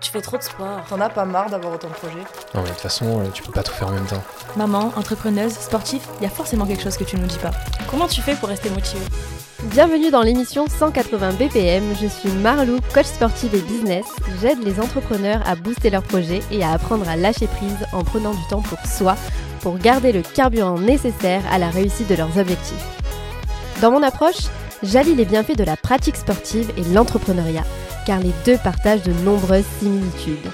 Tu fais trop de sport. T'en as pas marre d'avoir autant de projets Non, mais de toute façon, euh, tu peux pas tout faire en même temps. Maman, entrepreneuse, sportif, il y a forcément quelque chose que tu nous dis pas. Comment tu fais pour rester motivée? Bienvenue dans l'émission 180 BPM. Je suis Marlou, coach sportive et business. J'aide les entrepreneurs à booster leurs projets et à apprendre à lâcher prise en prenant du temps pour soi, pour garder le carburant nécessaire à la réussite de leurs objectifs. Dans mon approche, j'allie les bienfaits de la pratique sportive et l'entrepreneuriat, car les deux partagent de nombreuses similitudes.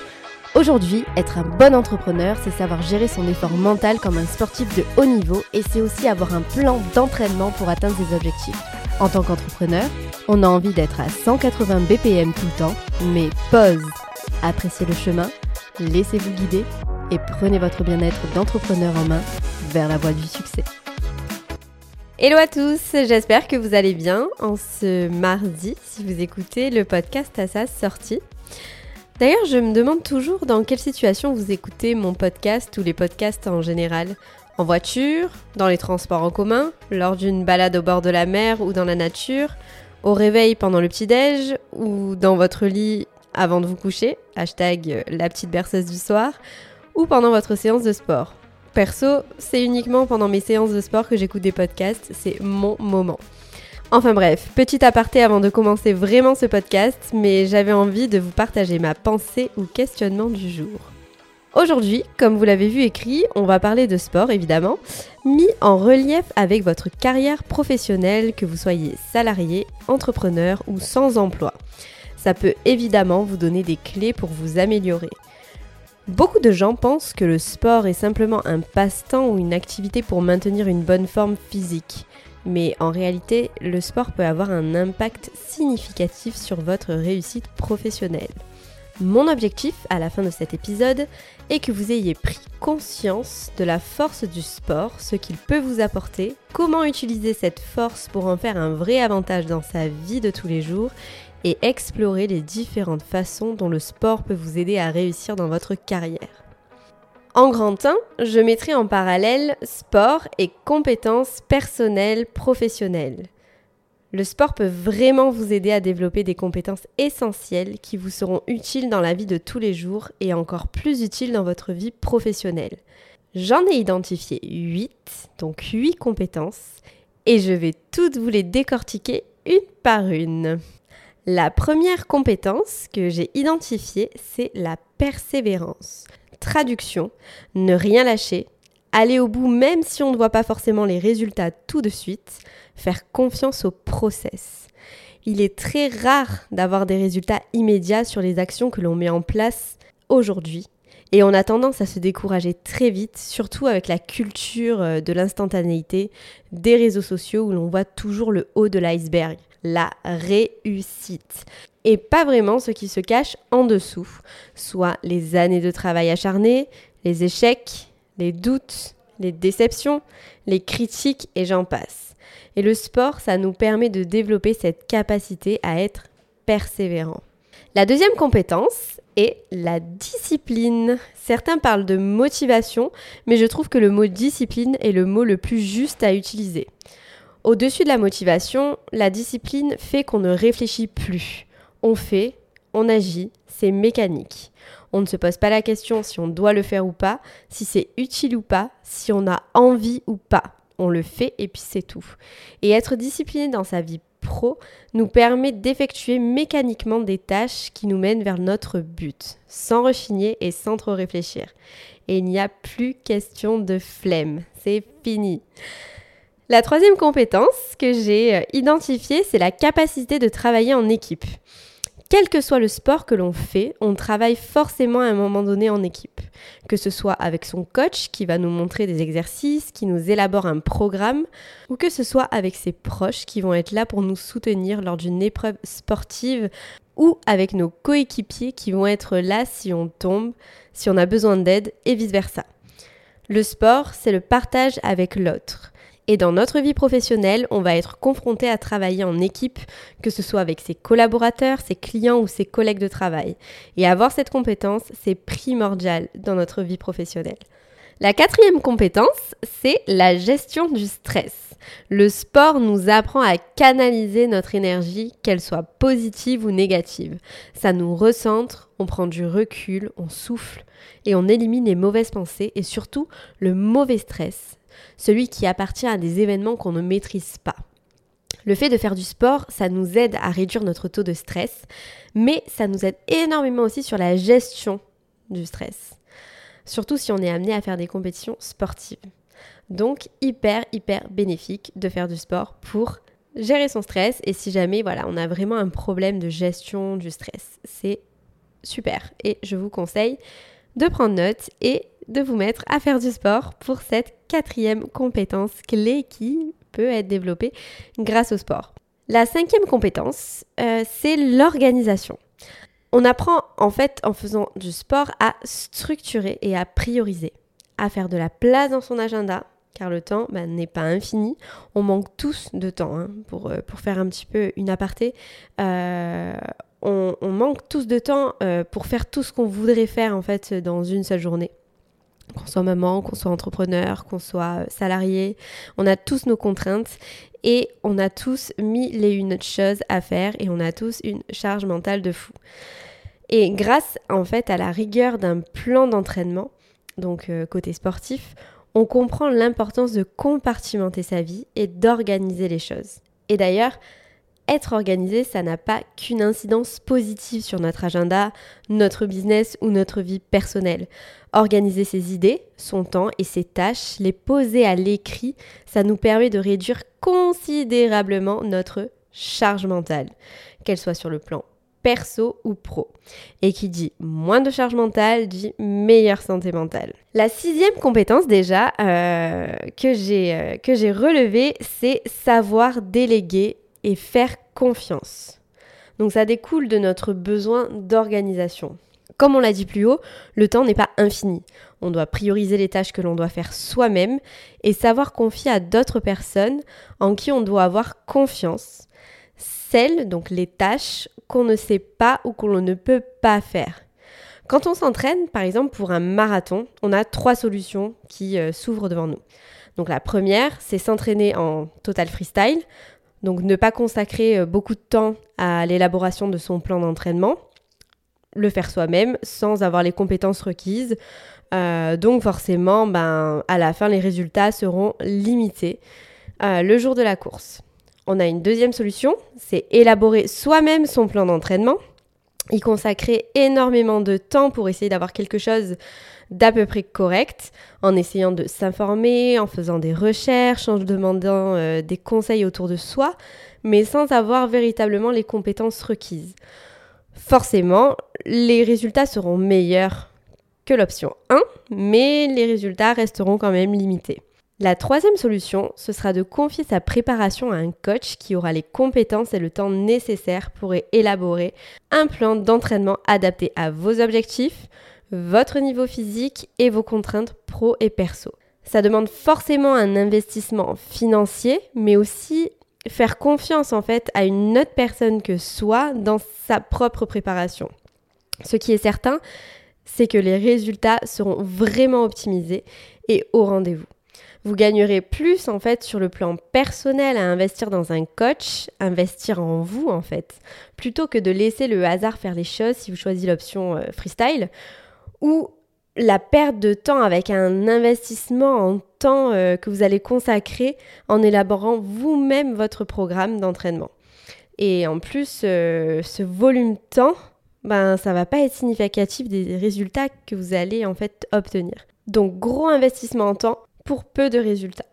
Aujourd'hui, être un bon entrepreneur, c'est savoir gérer son effort mental comme un sportif de haut niveau et c'est aussi avoir un plan d'entraînement pour atteindre ses objectifs. En tant qu'entrepreneur, on a envie d'être à 180 BPM tout le temps, mais pause. Appréciez le chemin, laissez-vous guider et prenez votre bien-être d'entrepreneur en main vers la voie du succès. Hello à tous, j'espère que vous allez bien en ce mardi si vous écoutez le podcast à sa sortie. D'ailleurs, je me demande toujours dans quelle situation vous écoutez mon podcast ou les podcasts en général. En voiture, dans les transports en commun, lors d'une balade au bord de la mer ou dans la nature, au réveil pendant le petit-déj ou dans votre lit avant de vous coucher, hashtag la petite berceuse du soir, ou pendant votre séance de sport. Perso, c'est uniquement pendant mes séances de sport que j'écoute des podcasts, c'est mon moment. Enfin bref, petit aparté avant de commencer vraiment ce podcast, mais j'avais envie de vous partager ma pensée ou questionnement du jour. Aujourd'hui, comme vous l'avez vu écrit, on va parler de sport évidemment, mis en relief avec votre carrière professionnelle, que vous soyez salarié, entrepreneur ou sans emploi. Ça peut évidemment vous donner des clés pour vous améliorer. Beaucoup de gens pensent que le sport est simplement un passe-temps ou une activité pour maintenir une bonne forme physique. Mais en réalité, le sport peut avoir un impact significatif sur votre réussite professionnelle. Mon objectif à la fin de cet épisode est que vous ayez pris conscience de la force du sport, ce qu'il peut vous apporter, comment utiliser cette force pour en faire un vrai avantage dans sa vie de tous les jours et explorer les différentes façons dont le sport peut vous aider à réussir dans votre carrière. En grand 1, je mettrai en parallèle sport et compétences personnelles professionnelles. Le sport peut vraiment vous aider à développer des compétences essentielles qui vous seront utiles dans la vie de tous les jours et encore plus utiles dans votre vie professionnelle. J'en ai identifié 8, donc 8 compétences, et je vais toutes vous les décortiquer une par une. La première compétence que j'ai identifiée, c'est la persévérance. Traduction, ne rien lâcher, aller au bout même si on ne voit pas forcément les résultats tout de suite, faire confiance au process. Il est très rare d'avoir des résultats immédiats sur les actions que l'on met en place aujourd'hui. Et on a tendance à se décourager très vite, surtout avec la culture euh, de l'instantanéité, des réseaux sociaux où l'on voit toujours le haut de l'iceberg, la réussite. Et pas vraiment ce qui se cache en dessous, soit les années de travail acharné, les échecs, les doutes, les déceptions, les critiques et j'en passe. Et le sport, ça nous permet de développer cette capacité à être persévérant. La deuxième compétence est la discipline. Certains parlent de motivation, mais je trouve que le mot discipline est le mot le plus juste à utiliser. Au-dessus de la motivation, la discipline fait qu'on ne réfléchit plus. On fait, on agit, c'est mécanique. On ne se pose pas la question si on doit le faire ou pas, si c'est utile ou pas, si on a envie ou pas. On le fait et puis c'est tout. Et être discipliné dans sa vie pro nous permet d'effectuer mécaniquement des tâches qui nous mènent vers notre but, sans rechigner et sans trop réfléchir. Et il n'y a plus question de flemme, c'est fini. La troisième compétence que j'ai euh, identifiée, c'est la capacité de travailler en équipe. Quel que soit le sport que l'on fait, on travaille forcément à un moment donné en équipe. Que ce soit avec son coach qui va nous montrer des exercices, qui nous élabore un programme, ou que ce soit avec ses proches qui vont être là pour nous soutenir lors d'une épreuve sportive, ou avec nos coéquipiers qui vont être là si on tombe, si on a besoin d'aide, et vice-versa. Le sport, c'est le partage avec l'autre. Et dans notre vie professionnelle, on va être confronté à travailler en équipe, que ce soit avec ses collaborateurs, ses clients ou ses collègues de travail. Et avoir cette compétence, c'est primordial dans notre vie professionnelle. La quatrième compétence, c'est la gestion du stress. Le sport nous apprend à canaliser notre énergie, qu'elle soit positive ou négative. Ça nous recentre, on prend du recul, on souffle et on élimine les mauvaises pensées et surtout le mauvais stress, celui qui appartient à des événements qu'on ne maîtrise pas. Le fait de faire du sport, ça nous aide à réduire notre taux de stress, mais ça nous aide énormément aussi sur la gestion du stress. Surtout si on est amené à faire des compétitions sportives. Donc hyper hyper bénéfique de faire du sport pour gérer son stress et si jamais voilà, on a vraiment un problème de gestion du stress, c'est super et je vous conseille de prendre note et de vous mettre à faire du sport pour cette quatrième compétence clé qui peut être développée grâce au sport. La cinquième compétence, euh, c'est l'organisation. On apprend en fait en faisant du sport à structurer et à prioriser, à faire de la place dans son agenda, car le temps bah, n'est pas infini. On manque tous de temps, hein, pour, euh, pour, faire un petit peu une aparté. Euh, on, manque tous de temps euh, pour faire tout ce qu'on voudrait faire en fait dans une seule journée. Qu'on soit maman, qu'on soit entrepreneur, qu'on soit salarié, on a tous nos contraintes et on a tous mille et une choses à faire et on a tous une charge mentale de fou. Et grâce en fait à la rigueur d'un plan d'entraînement, donc côté sportif, on comprend l'importance de compartimenter sa vie et d'organiser les choses. Et d'ailleurs, être organisé, ça n'a pas qu'une incidence positive sur notre agenda, notre business ou notre vie personnelle. Organiser ses idées, son temps et ses tâches, les poser à l'écrit, ça nous permet de réduire considérablement notre charge mentale, qu'elle soit sur le plan perso ou pro. Et qui dit moins de charge mentale dit meilleure santé mentale. La sixième compétence déjà euh, euh, que j'ai relevée, c'est savoir déléguer et faire confiance. Donc ça découle de notre besoin d'organisation. Comme on l'a dit plus haut, le temps n'est pas infini. On doit prioriser les tâches que l'on doit faire soi-même et savoir confier à d'autres personnes en qui on doit avoir confiance. Celles, donc les tâches qu'on ne sait pas ou qu'on ne peut pas faire. Quand on s'entraîne, par exemple pour un marathon, on a trois solutions qui euh, s'ouvrent devant nous. Donc la première, c'est s'entraîner en total freestyle, donc ne pas consacrer euh, beaucoup de temps à l'élaboration de son plan d'entraînement, le faire soi-même sans avoir les compétences requises. Euh, donc forcément, ben, à la fin, les résultats seront limités le jour de la course. On a une deuxième solution, c'est élaborer soi-même son plan d'entraînement, y consacrer énormément de temps pour essayer d'avoir quelque chose d'à peu près correct, en essayant de s'informer, en faisant des recherches, en demandant euh, des conseils autour de soi, mais sans avoir véritablement les compétences requises. Forcément, les résultats seront meilleurs que l'option 1, mais les résultats resteront quand même limités. La troisième solution, ce sera de confier sa préparation à un coach qui aura les compétences et le temps nécessaires pour élaborer un plan d'entraînement adapté à vos objectifs, votre niveau physique et vos contraintes pro et perso. Ça demande forcément un investissement financier, mais aussi faire confiance en fait à une autre personne que soi dans sa propre préparation. Ce qui est certain, c'est que les résultats seront vraiment optimisés et au rendez-vous. Vous gagnerez plus en fait sur le plan personnel à investir dans un coach, investir en vous en fait, plutôt que de laisser le hasard faire les choses si vous choisissez l'option euh, freestyle, ou la perte de temps avec un investissement en temps euh, que vous allez consacrer en élaborant vous-même votre programme d'entraînement. Et en plus, euh, ce volume temps, ben, ça va pas être significatif des résultats que vous allez en fait obtenir. Donc gros investissement en temps, pour peu de résultats.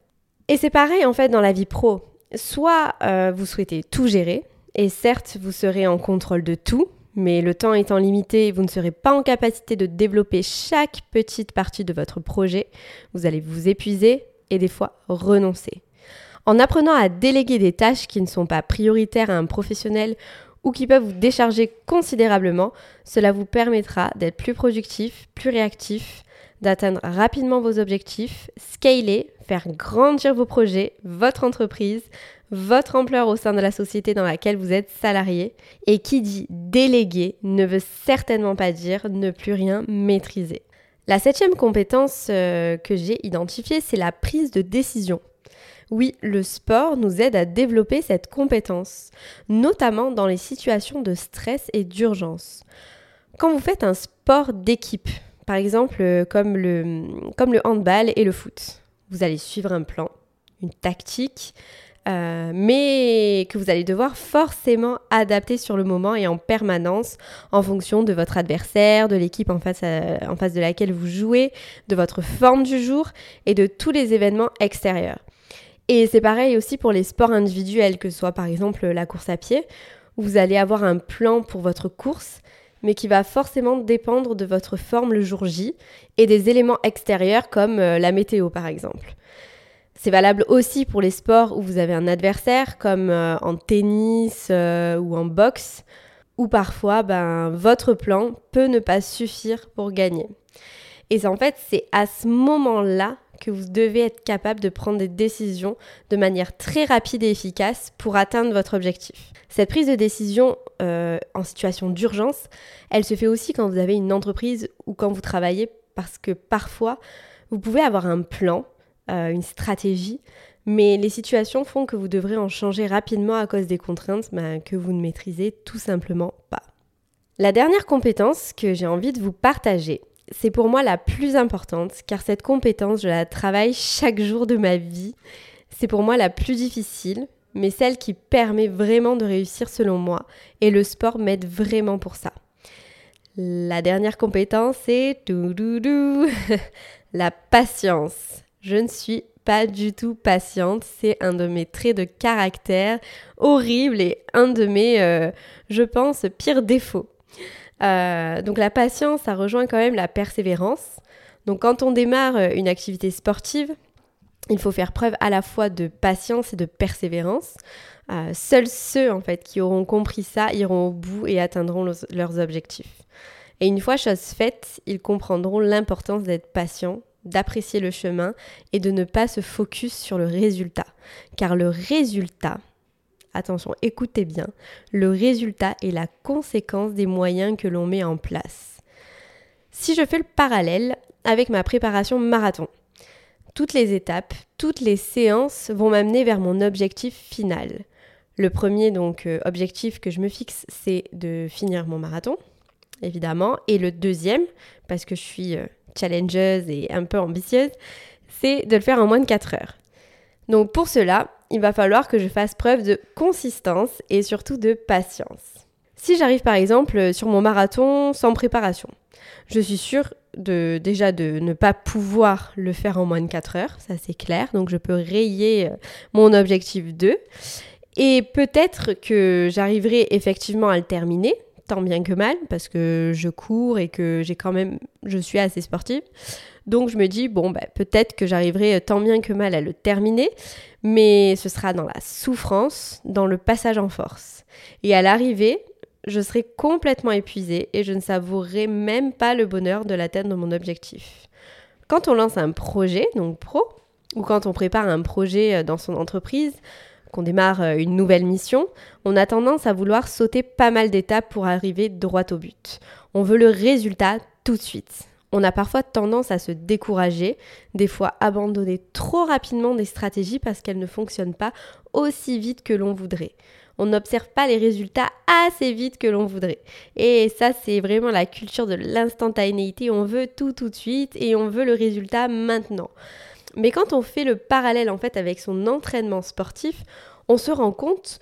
Et c'est pareil en fait dans la vie pro. Soit euh, vous souhaitez tout gérer, et certes vous serez en contrôle de tout, mais le temps étant limité, vous ne serez pas en capacité de développer chaque petite partie de votre projet. Vous allez vous épuiser et des fois renoncer. En apprenant à déléguer des tâches qui ne sont pas prioritaires à un professionnel ou qui peuvent vous décharger considérablement, cela vous permettra d'être plus productif, plus réactif, d'atteindre rapidement vos objectifs, scaler, faire grandir vos projets, votre entreprise, votre ampleur au sein de la société dans laquelle vous êtes salarié. Et qui dit déléguer ne veut certainement pas dire ne plus rien maîtriser. La septième compétence euh, que j'ai identifiée, c'est la prise de décision. Oui, le sport nous aide à développer cette compétence, notamment dans les situations de stress et d'urgence. Quand vous faites un sport d'équipe, par exemple euh, comme le, handball et le foot, vous allez suivre un plan, une tactique, euh, mais que vous allez devoir forcément adapter sur le moment et en permanence en fonction de votre adversaire, de l'équipe en face, en face de laquelle vous jouez, de votre forme du jour et de tous les événements extérieurs. Et c'est pareil aussi pour les sports individuels, que ce soit par exemple la course à pied, vous allez avoir un plan pour votre course, mais qui va forcément dépendre de votre forme le jour J et des éléments extérieurs comme euh, la météo par exemple. C'est valable aussi pour les sports où vous avez un adversaire, comme euh, en tennis euh, ou en boxe, où parfois ben, votre plan peut ne pas suffire pour gagner. Et en fait, c'est à ce moment-là que vous devez être capable de prendre des décisions de manière très rapide et efficace pour atteindre votre objectif. Cette prise de décision euh, en situation d'urgence, elle se fait aussi quand vous avez une entreprise ou quand vous travaillez parce que parfois, vous pouvez avoir un plan, euh, une stratégie, mais les situations font que vous devrez en changer rapidement à cause des contraintes bah, que vous ne maîtrisez tout simplement pas. La dernière compétence que j'ai envie de vous partager, c'est pour moi la plus importante car cette compétence, je la travaille chaque jour de ma vie. C'est pour moi la plus difficile, mais celle qui permet vraiment de réussir selon moi. Et le sport m'aide vraiment pour ça. La dernière compétence, c'est la patience. Je ne suis pas du tout patiente. C'est un de mes traits de caractère horrible et un de mes, euh, je pense, pires défauts. Euh, donc la patience, ça rejoint quand même la persévérance. Donc quand on démarre euh, une activité sportive, il faut faire preuve à la fois de patience et de persévérance. seuls ceux en fait qui auront compris ça iront au bout et atteindront leurs objectifs. Et une fois chose faite, ils comprendront l'importance d'être patient d'apprécier le chemin et de ne pas se focus sur le résultat. Car le résultat, attention, écoutez bien, le résultat est la conséquence des moyens que l'on met en place. Si je fais le parallèle avec ma préparation marathon, toutes les étapes, toutes les séances vont m'amener vers mon objectif final. Le premier donc euh, objectif que je me fixe, c'est de finir mon marathon, évidemment, et le deuxième, parce que je suis euh, challengeuse et un peu ambitieuse, c'est de le faire en moins de 4 heures. Donc pour cela, il va falloir que je fasse preuve de consistance et surtout de patience. Si j'arrive par exemple sur mon marathon sans préparation, je suis sûre de déjà de ne pas pouvoir le faire en moins de 4 heures, ça c'est clair, donc je peux rayer euh, mon objectif 2. Et peut-être que j'arriverai effectivement à le terminer, tant bien que mal, parce que je cours et que j'ai quand même, je suis assez sportive. Donc je me dis, bon, bah, peut-être que j'arriverai tant bien que mal à le terminer, mais ce sera dans la souffrance, dans le passage en force. Et à l'arrivée, je serai complètement épuisée et je ne savourerai même pas le bonheur de l'atteindre mon objectif. Quand on lance un projet, donc pro, ou quand on prépare un projet euh, dans son entreprise, qu'on démarre euh, une nouvelle mission, on a tendance à vouloir sauter pas mal d'étapes pour arriver droit au but. On veut le résultat tout de suite. On a parfois tendance à se décourager, des fois abandonner trop rapidement des stratégies parce qu'elles ne fonctionnent pas aussi vite que l'on voudrait. On n'observe pas les résultats assez vite que l'on voudrait. Et ça, c'est vraiment la culture de l'instantanéité. On veut tout tout de suite et on veut le résultat maintenant. Mais quand on fait le parallèle en fait avec son entraînement sportif, on se rend compte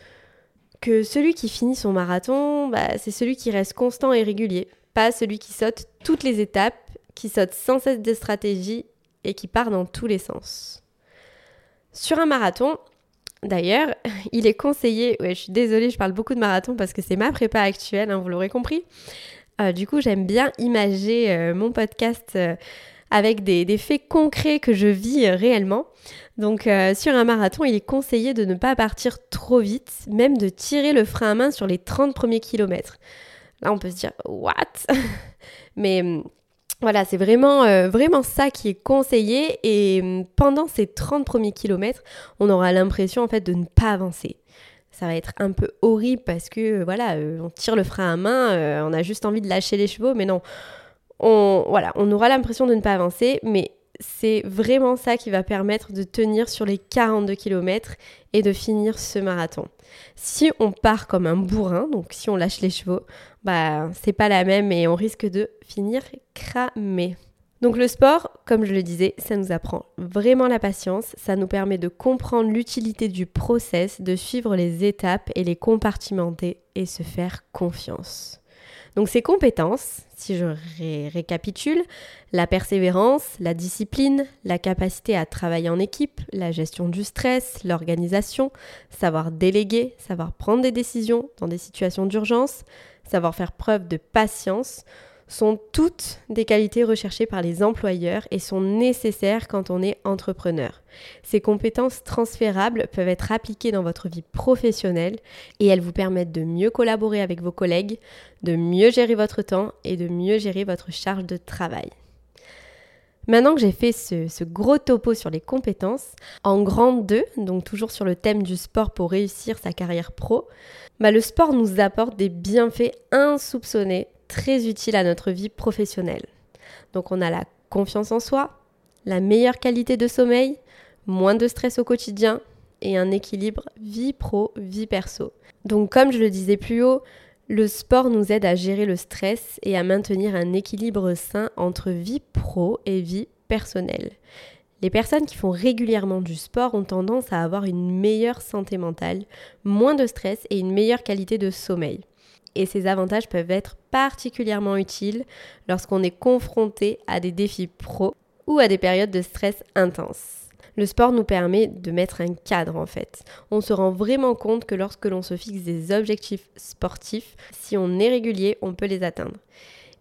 que celui qui finit son marathon, bah, c'est celui qui reste constant et régulier, pas celui qui saute toutes les étapes, qui saute sans cesse des stratégies et qui part dans tous les sens. Sur un marathon, d'ailleurs, il est conseillé, ouais, je suis désolée, je parle beaucoup de marathon parce que c'est ma prépa actuelle, hein, vous l'aurez compris. Euh, du coup, j'aime bien imager euh, mon podcast euh, avec des, faits concrets que je vis euh, réellement. Donc euh, sur un marathon, il est conseillé de ne pas partir trop vite, même de tirer le frein à main sur les 30 premiers kilomètres. Là, on peut se dire, what? Mais hum, voilà, c'est vraiment, euh, vraiment ça qui est conseillé. Et hum, pendant ces 30 premiers kilomètres, on aura l'impression en fait de ne pas avancer. Ça va être un peu horrible parce que voilà, on tire le frein à main, on a juste envie de lâcher les chevaux, mais non, on, voilà, on aura l'impression de ne pas avancer, mais c'est vraiment ça qui va permettre de tenir sur les 42 km et de finir ce marathon. Si on part comme un bourrin, donc si on lâche les chevaux, bah c'est pas la même et on risque de finir cramé. Donc le sport, comme je le disais, ça nous apprend vraiment la patience, ça nous permet de comprendre l'utilité du process, de suivre les étapes et les compartimenter et se faire confiance. Donc ces compétences, si je récapitule, la persévérance, la discipline, la capacité à travailler en équipe, la gestion du stress, l'organisation, savoir déléguer, savoir prendre des décisions dans des situations d'urgence, savoir faire preuve de patience, sont toutes des qualités recherchées par les employeurs et sont nécessaires quand on est entrepreneur. Ces compétences transférables peuvent être appliquées dans votre vie professionnelle et elles vous permettent de mieux collaborer avec vos collègues, de mieux gérer votre temps et de mieux gérer votre charge de travail. Maintenant que j'ai fait ce, gros topo sur les compétences, en grande 2, donc toujours sur le thème du sport pour réussir sa carrière pro, bah le sport nous apporte des bienfaits insoupçonnés très utile à notre vie professionnelle. Donc on a la confiance en soi, la meilleure qualité de sommeil, moins de stress au quotidien et un équilibre vie pro, vie perso. Donc comme je le disais plus haut, le sport nous aide à gérer le stress et à maintenir un équilibre sain entre vie pro et vie personnelle. Les personnes qui font régulièrement du sport ont tendance à avoir une meilleure santé mentale, moins de stress et une meilleure qualité de sommeil et ces avantages peuvent être particulièrement utiles lorsqu'on est confronté à des défis pro ou à des périodes de stress intenses. Le sport nous permet de mettre un cadre en fait. On se rend vraiment compte que lorsque l'on se fixe des objectifs sportifs, si on est régulier, on peut les atteindre.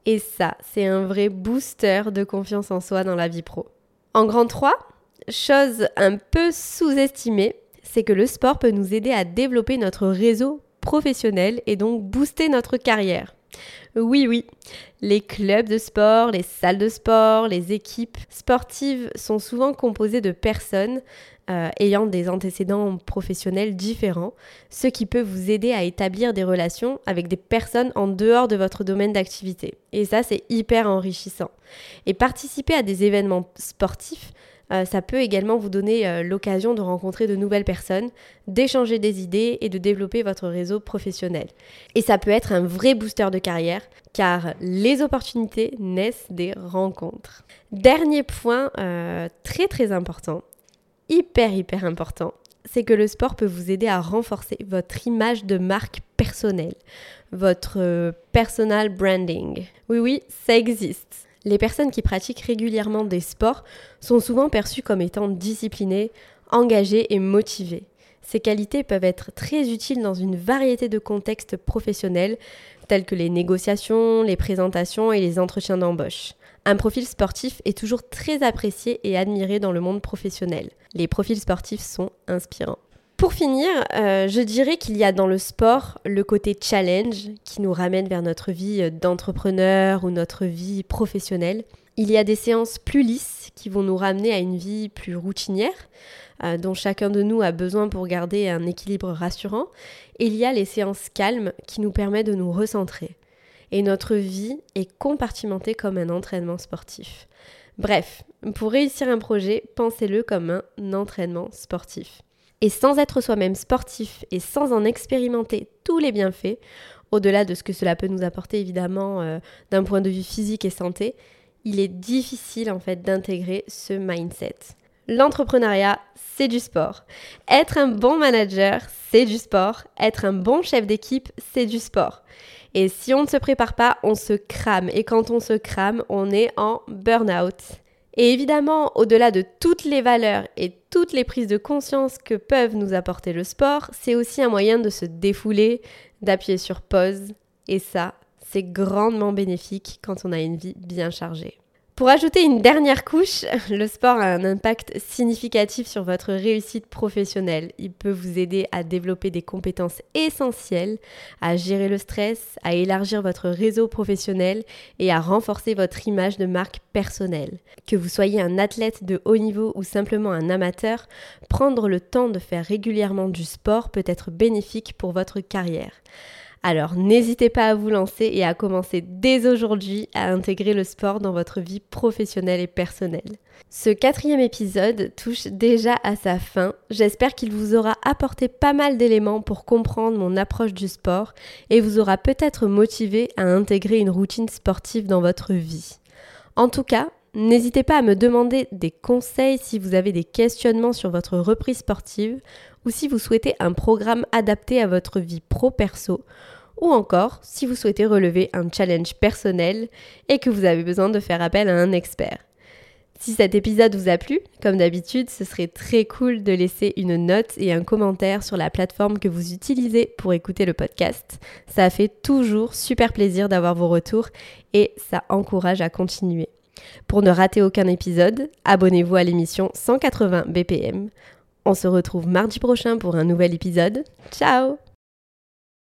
Et ça, c'est un vrai booster de confiance en soi dans la vie pro. En grand 3, chose un peu sous-estimée, c'est que le sport peut nous aider à développer notre réseau professionnel et donc booster notre carrière. Oui, oui, les clubs de sport, les salles de sport, les équipes sportives sont souvent composées de personnes euh, ayant des antécédents professionnels différents, ce qui peut vous aider à établir des relations avec des personnes en dehors de votre domaine d'activité. Et ça, c'est hyper enrichissant. Et participer à des événements sportifs, euh, ça peut également vous donner euh, l'occasion de rencontrer de nouvelles personnes, d'échanger des idées et de développer votre réseau professionnel. Et ça peut être un vrai booster de carrière car les opportunités naissent des rencontres. Dernier point euh, très très important, hyper hyper important, c'est que le sport peut vous aider à renforcer votre image de marque personnelle, votre personal branding. Oui oui, ça existe. Les personnes qui pratiquent régulièrement des sports sont souvent perçues comme étant disciplinées, engagées et motivées. Ces qualités peuvent être très utiles dans une variété de contextes professionnels, tels que les négociations, les présentations et les entretiens d'embauche. Un profil sportif est toujours très apprécié et admiré dans le monde professionnel. Les profils sportifs sont inspirants. Pour finir, euh, je dirais qu'il y a dans le sport le côté challenge qui nous ramène vers notre vie d'entrepreneur ou notre vie professionnelle. Il y a des séances plus lisses qui vont nous ramener à une vie plus routinière, euh, dont chacun de nous a besoin pour garder un équilibre rassurant. Et il y a les séances calmes qui nous permettent de nous recentrer. Et notre vie est compartimentée comme un entraînement sportif. Bref, pour réussir un projet, pensez-le comme un entraînement sportif. Et sans être soi-même sportif et sans en expérimenter tous les bienfaits, au-delà de ce que cela peut nous apporter évidemment euh, d'un point de vue physique et santé, il est difficile en fait d'intégrer ce mindset. L'entrepreneuriat, c'est du sport. Être un bon manager, c'est du sport. Être un bon chef d'équipe, c'est du sport. Et si on ne se prépare pas, on se crame. Et quand on se crame, on est en burn-out. Et évidemment, au-delà de toutes les valeurs et toutes les prises de conscience que peuvent nous apporter le sport, c'est aussi un moyen de se défouler, d'appuyer sur pause. Et ça, c'est grandement bénéfique quand on a une vie bien chargée. Pour ajouter une dernière couche, le sport a un impact significatif sur votre réussite professionnelle. Il peut vous aider à développer des compétences essentielles, à gérer le stress, à élargir votre réseau professionnel et à renforcer votre image de marque personnelle. Que vous soyez un athlète de haut niveau ou simplement un amateur, prendre le temps de faire régulièrement du sport peut être bénéfique pour votre carrière. Alors n'hésitez pas à vous lancer et à commencer dès aujourd'hui à intégrer le sport dans votre vie professionnelle et personnelle. Ce quatrième épisode touche déjà à sa fin. J'espère qu'il vous aura apporté pas mal d'éléments pour comprendre mon approche du sport et vous aura peut-être motivé à intégrer une routine sportive dans votre vie. En tout cas, N'hésitez pas à me demander des conseils si vous avez des questionnements sur votre reprise sportive ou si vous souhaitez un programme adapté à votre vie pro-perso ou encore si vous souhaitez relever un challenge personnel et que vous avez besoin de faire appel à un expert. Si cet épisode vous a plu, comme d'habitude, ce serait très cool de laisser une note et un commentaire sur la plateforme que vous utilisez pour écouter le podcast. Ça fait toujours super plaisir d'avoir vos retours et ça encourage à continuer. Pour ne rater aucun épisode, abonnez-vous à l'émission 180 BPM. On se retrouve mardi prochain pour un nouvel épisode. Ciao